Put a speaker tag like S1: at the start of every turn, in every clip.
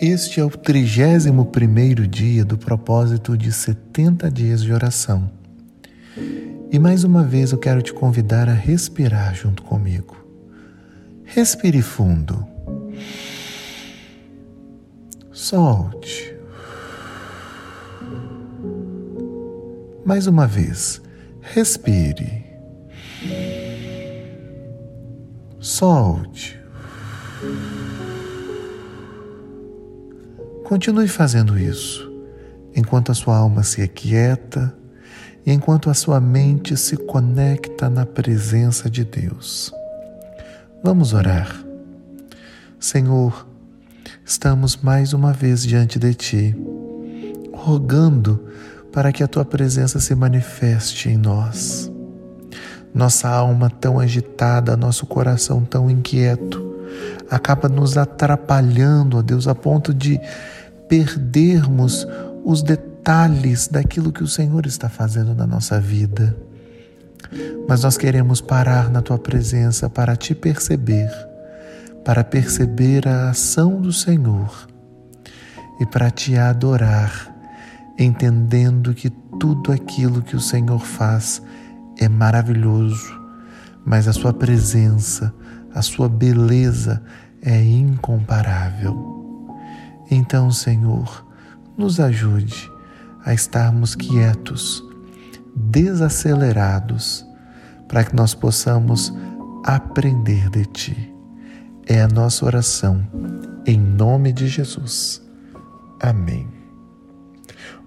S1: Este é o trigésimo primeiro dia do propósito de 70 dias de oração. E mais uma vez eu quero te convidar a respirar junto comigo. Respire fundo. Solte. Mais uma vez, respire. Solte. Continue fazendo isso enquanto a sua alma se aquieta e enquanto a sua mente se conecta na presença de Deus. Vamos orar. Senhor, estamos mais uma vez diante de Ti, rogando para que a Tua presença se manifeste em nós. Nossa alma tão agitada, nosso coração tão inquieto, acaba nos atrapalhando, ó Deus, a ponto de perdermos os detalhes daquilo que o Senhor está fazendo na nossa vida. Mas nós queremos parar na tua presença para te perceber, para perceber a ação do Senhor e para te adorar, entendendo que tudo aquilo que o Senhor faz é maravilhoso, mas a sua presença, a sua beleza é incomparável. Então, Senhor, nos ajude a estarmos quietos, desacelerados, para que nós possamos aprender de Ti. É a nossa oração, em nome de Jesus. Amém.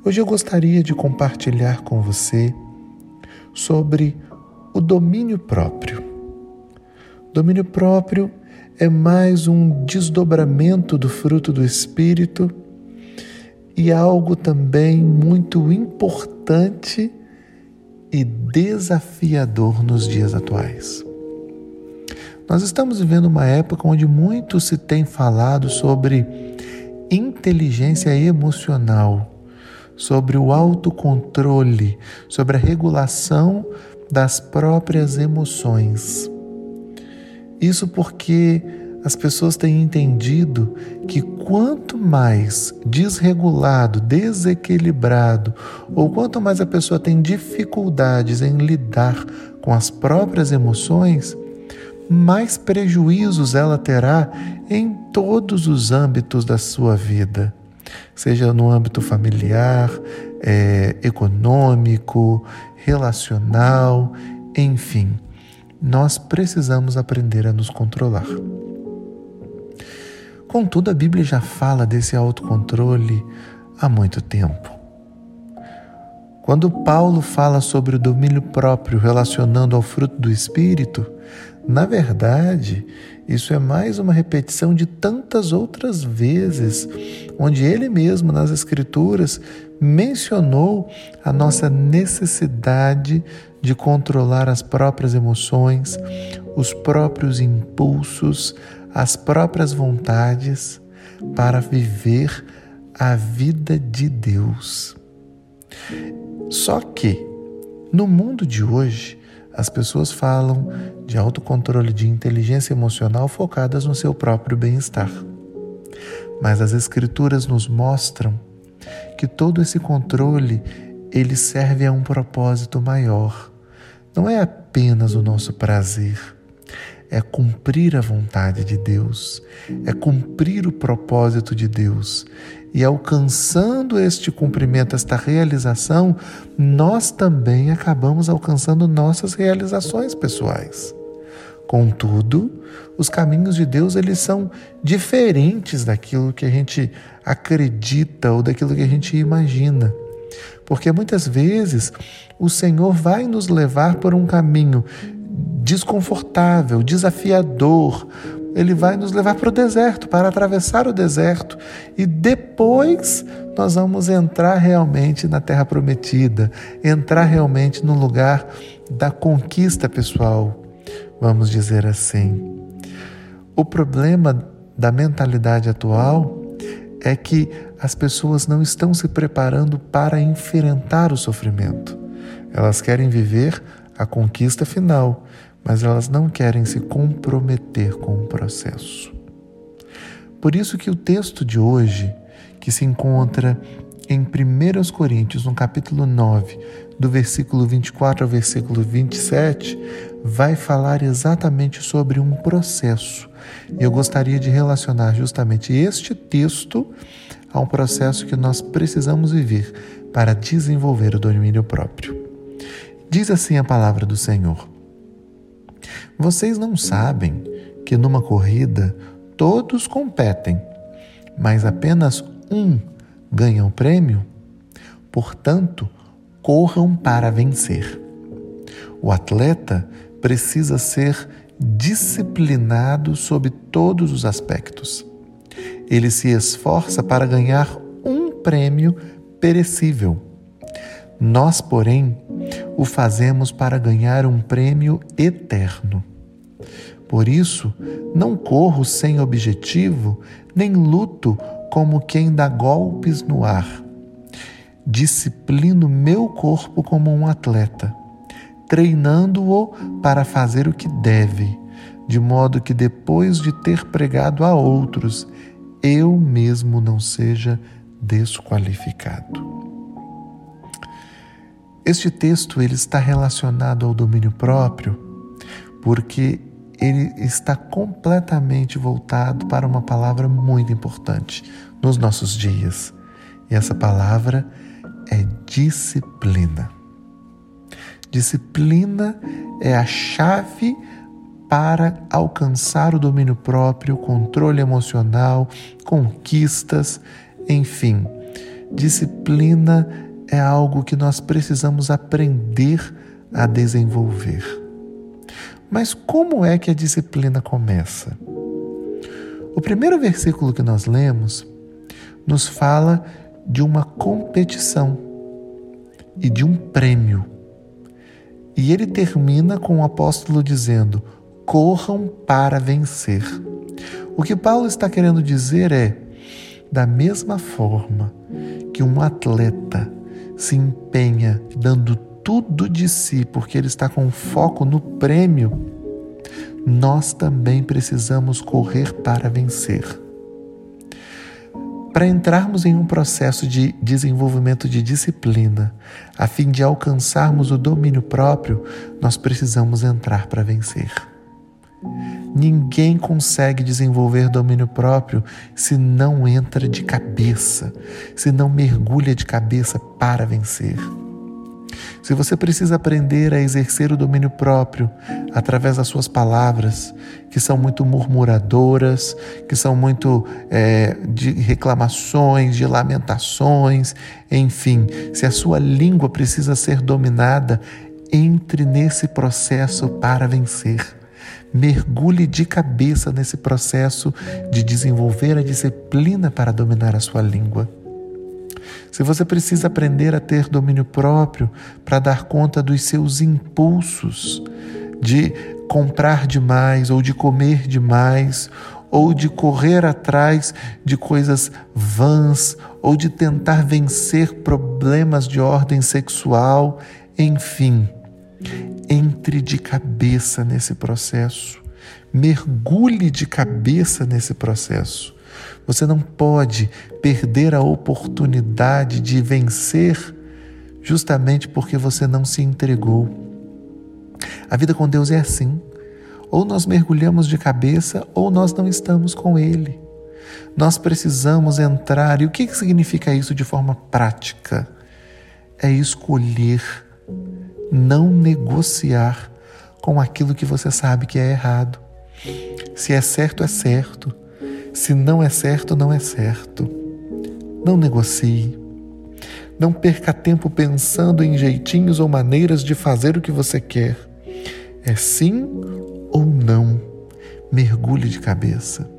S1: Hoje eu gostaria de compartilhar com você sobre o domínio próprio. Domínio próprio é mais um desdobramento do fruto do Espírito e algo também muito importante e desafiador nos dias atuais. Nós estamos vivendo uma época onde muito se tem falado sobre inteligência emocional, sobre o autocontrole, sobre a regulação das próprias emoções. Isso porque as pessoas têm entendido que quanto mais desregulado, desequilibrado, ou quanto mais a pessoa tem dificuldades em lidar com as próprias emoções, mais prejuízos ela terá em todos os âmbitos da sua vida, seja no âmbito familiar, é, econômico, relacional, enfim nós precisamos aprender a nos controlar. Contudo, a Bíblia já fala desse autocontrole há muito tempo. Quando Paulo fala sobre o domínio próprio relacionando ao fruto do Espírito, na verdade, isso é mais uma repetição de tantas outras vezes, onde ele mesmo nas Escrituras mencionou a nossa necessidade de controlar as próprias emoções, os próprios impulsos, as próprias vontades para viver a vida de Deus. Só que, no mundo de hoje, as pessoas falam de autocontrole de inteligência emocional focadas no seu próprio bem-estar. Mas as escrituras nos mostram que todo esse controle ele serve a um propósito maior não é apenas o nosso prazer, é cumprir a vontade de Deus, é cumprir o propósito de Deus. E alcançando este cumprimento, esta realização, nós também acabamos alcançando nossas realizações pessoais. Contudo, os caminhos de Deus eles são diferentes daquilo que a gente acredita ou daquilo que a gente imagina. Porque muitas vezes o Senhor vai nos levar por um caminho desconfortável, desafiador. Ele vai nos levar para o deserto, para atravessar o deserto. E depois nós vamos entrar realmente na terra prometida, entrar realmente no lugar da conquista pessoal, vamos dizer assim. O problema da mentalidade atual é que as pessoas não estão se preparando para enfrentar o sofrimento. Elas querem viver a conquista final, mas elas não querem se comprometer com o processo. Por isso que o texto de hoje, que se encontra em 1 Coríntios, no capítulo 9, do versículo 24 ao versículo 27, vai falar exatamente sobre um processo. E eu gostaria de relacionar justamente este texto a um processo que nós precisamos viver para desenvolver o domínio próprio. Diz assim a palavra do Senhor: Vocês não sabem que numa corrida todos competem, mas apenas um ganha o prêmio? Portanto, corram para vencer. O atleta precisa ser disciplinado sob todos os aspectos. Ele se esforça para ganhar um prêmio perecível. Nós, porém, o fazemos para ganhar um prêmio eterno. Por isso, não corro sem objetivo, nem luto como quem dá golpes no ar. Disciplino meu corpo como um atleta, treinando-o para fazer o que deve, de modo que depois de ter pregado a outros, eu mesmo não seja desqualificado. Este texto ele está relacionado ao domínio próprio porque ele está completamente voltado para uma palavra muito importante nos nossos dias. E essa palavra é disciplina. Disciplina é a chave para alcançar o domínio próprio, controle emocional, conquistas, enfim. Disciplina é algo que nós precisamos aprender a desenvolver. Mas como é que a disciplina começa? O primeiro versículo que nós lemos nos fala de uma competição e de um prêmio. E ele termina com o apóstolo dizendo: corram para vencer. O que Paulo está querendo dizer é: da mesma forma que um atleta se empenha dando tudo de si porque ele está com foco no prêmio, nós também precisamos correr para vencer. Para entrarmos em um processo de desenvolvimento de disciplina, a fim de alcançarmos o domínio próprio, nós precisamos entrar para vencer. Ninguém consegue desenvolver domínio próprio se não entra de cabeça, se não mergulha de cabeça para vencer. Se você precisa aprender a exercer o domínio próprio através das suas palavras, que são muito murmuradoras, que são muito é, de reclamações, de lamentações, enfim, se a sua língua precisa ser dominada, entre nesse processo para vencer mergulhe de cabeça nesse processo de desenvolver a disciplina para dominar a sua língua. Se você precisa aprender a ter domínio próprio para dar conta dos seus impulsos de comprar demais ou de comer demais ou de correr atrás de coisas vãs ou de tentar vencer problemas de ordem sexual, enfim, entre de cabeça nesse processo. Mergulhe de cabeça nesse processo. Você não pode perder a oportunidade de vencer justamente porque você não se entregou. A vida com Deus é assim. Ou nós mergulhamos de cabeça ou nós não estamos com Ele. Nós precisamos entrar. E o que significa isso de forma prática? É escolher não negociar com aquilo que você sabe que é errado. Se é certo, é certo. Se não é certo, não é certo. Não negocie. Não perca tempo pensando em jeitinhos ou maneiras de fazer o que você quer. É sim ou não. Mergulhe de cabeça.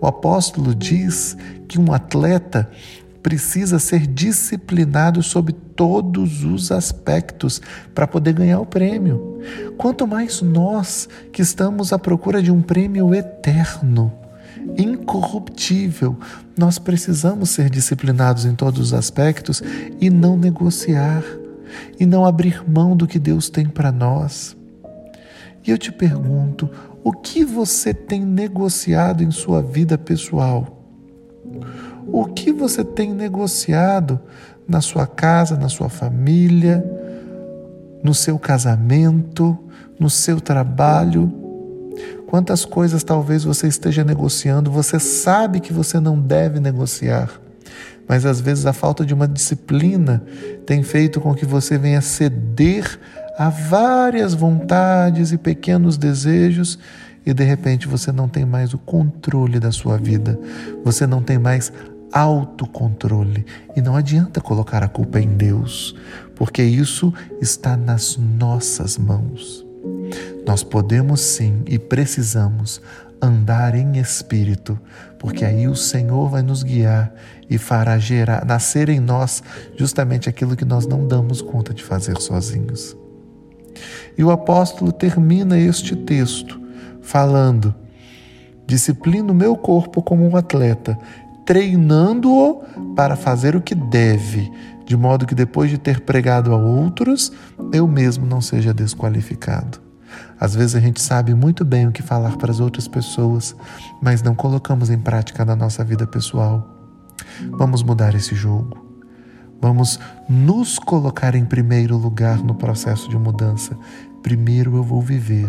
S1: O apóstolo diz que um atleta precisa ser disciplinado sob todos os aspectos para poder ganhar o prêmio. Quanto mais nós que estamos à procura de um prêmio eterno, incorruptível, nós precisamos ser disciplinados em todos os aspectos e não negociar, e não abrir mão do que Deus tem para nós. E eu te pergunto: o que você tem negociado em sua vida pessoal? O que você tem negociado na sua casa, na sua família, no seu casamento, no seu trabalho? Quantas coisas talvez você esteja negociando, você sabe que você não deve negociar, mas às vezes a falta de uma disciplina tem feito com que você venha ceder a várias vontades e pequenos desejos e de repente você não tem mais o controle da sua vida, você não tem mais autocontrole. E não adianta colocar a culpa em Deus, porque isso está nas nossas mãos. Nós podemos sim e precisamos andar em espírito, porque aí o Senhor vai nos guiar e fará gerar, nascer em nós justamente aquilo que nós não damos conta de fazer sozinhos. E o apóstolo termina este texto falando: disciplino o meu corpo como um atleta, treinando-o para fazer o que deve, de modo que depois de ter pregado a outros, eu mesmo não seja desqualificado. Às vezes a gente sabe muito bem o que falar para as outras pessoas, mas não colocamos em prática na nossa vida pessoal. Vamos mudar esse jogo. Vamos nos colocar em primeiro lugar no processo de mudança. Primeiro eu vou viver,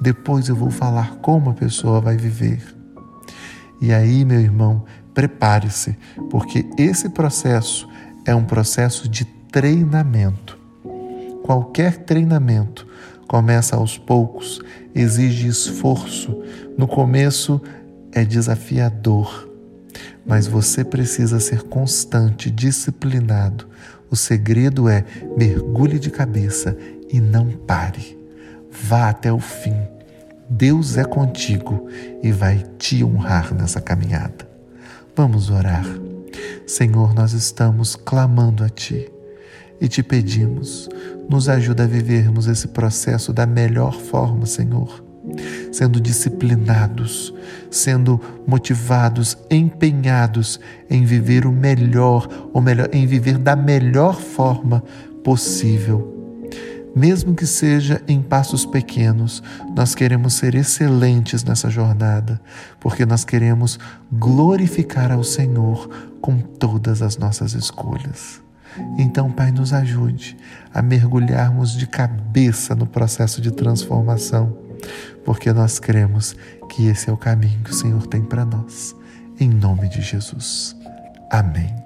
S1: depois eu vou falar como a pessoa vai viver. E aí, meu irmão, prepare-se, porque esse processo é um processo de treinamento. Qualquer treinamento começa aos poucos, exige esforço. No começo é desafiador, mas você precisa ser constante, disciplinado. O segredo é mergulhe de cabeça e não pare. Vá até o fim. Deus é contigo e vai te honrar nessa caminhada. Vamos orar. Senhor, nós estamos clamando a Ti e te pedimos, nos ajuda a vivermos esse processo da melhor forma, Senhor sendo disciplinados, sendo motivados, empenhados em viver o melhor, ou melhor, em viver da melhor forma possível. Mesmo que seja em passos pequenos, nós queremos ser excelentes nessa jornada, porque nós queremos glorificar ao Senhor com todas as nossas escolhas. Então, Pai, nos ajude a mergulharmos de cabeça no processo de transformação porque nós cremos que esse é o caminho que o Senhor tem para nós. Em nome de Jesus. Amém.